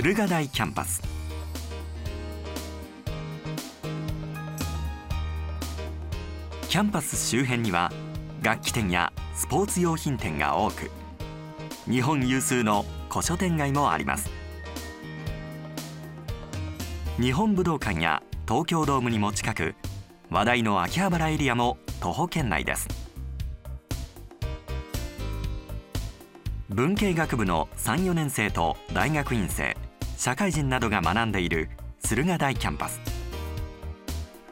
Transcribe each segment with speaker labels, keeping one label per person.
Speaker 1: 駿河台キャンパス。キャンパス周辺には楽器店やスポーツ用品店が多く日本有数の古書店街もあります。日本武道館や東京ドームにも近く話題の秋葉原エリアも徒歩圏内です。文系学部の34年生と大学院生。社会人などが学んでいる駿河台キャンパス。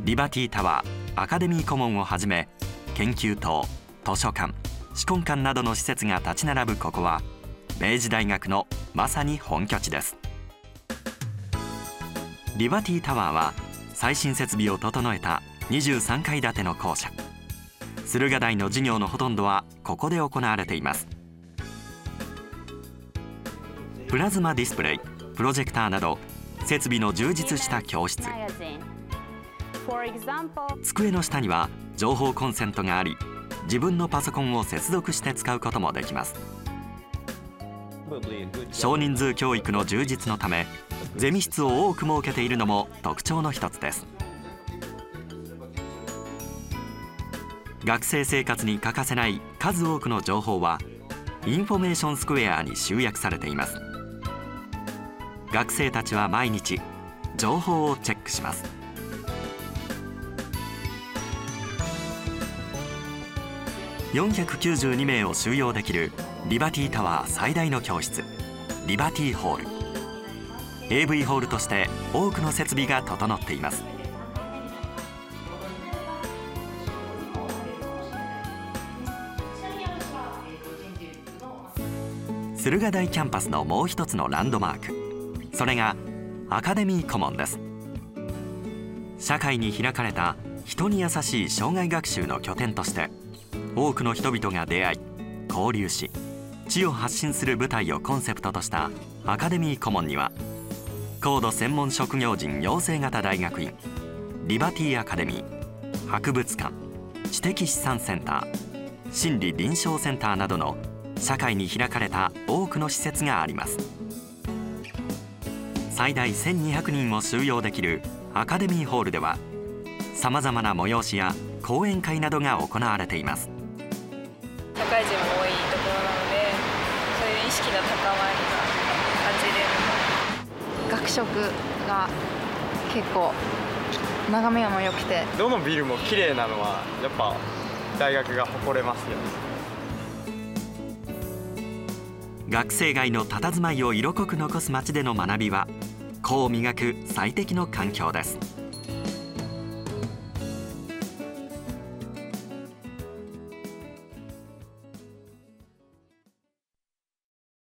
Speaker 1: リバティタワーアカデミー顧問をはじめ研究棟図書館試根館などの施設が立ち並ぶここは明治大学のまさに本拠地です。リバティタワーは最新設備を整えた23階建ての校舎。駿河台の授業のほとんどはここで行われています。プラズマディスプレイ。プロジェクターなど設備の充実した教室。机の下には情報コンセントがあり自分のパソコンを接続して使うこともできます。少人数教育の充実のためゼミ室を多く設けているのも特徴の一つです。学生生活に欠かせない数多くの情報はインフォメーションスクエアに集約されています。学生たちは毎日情報をチェックします。492名を収容できるリバティタワー最大の教室リバティホール。AV ホールとして多くの設備が整っています。駿河台キャンパスのもう一つのランドマーク。それがアカデミー顧問です。社会に開かれた人に優しい障害学習の拠点として多くの人々が出会い交流し知を発信する舞台をコンセプトとしたアカデミー顧問には高度専門職業人養成型大学院リバティアカデミー博物館知的資産センター心理臨床センターなどの社会に開かれた多くの施設があります。最大1200人を収容できるアカデミーホールではさまざまな催しや講演会などが行われています。
Speaker 2: 社会人も多いところなのでそういう意識の高まりが感じれる
Speaker 3: 学食が結構眺めも良くて。
Speaker 4: どのビルも綺麗なのはやっぱ大学が誇れますよ
Speaker 1: 学生街の佇まいを色濃く残す街での学びは個を磨く最適の環境です。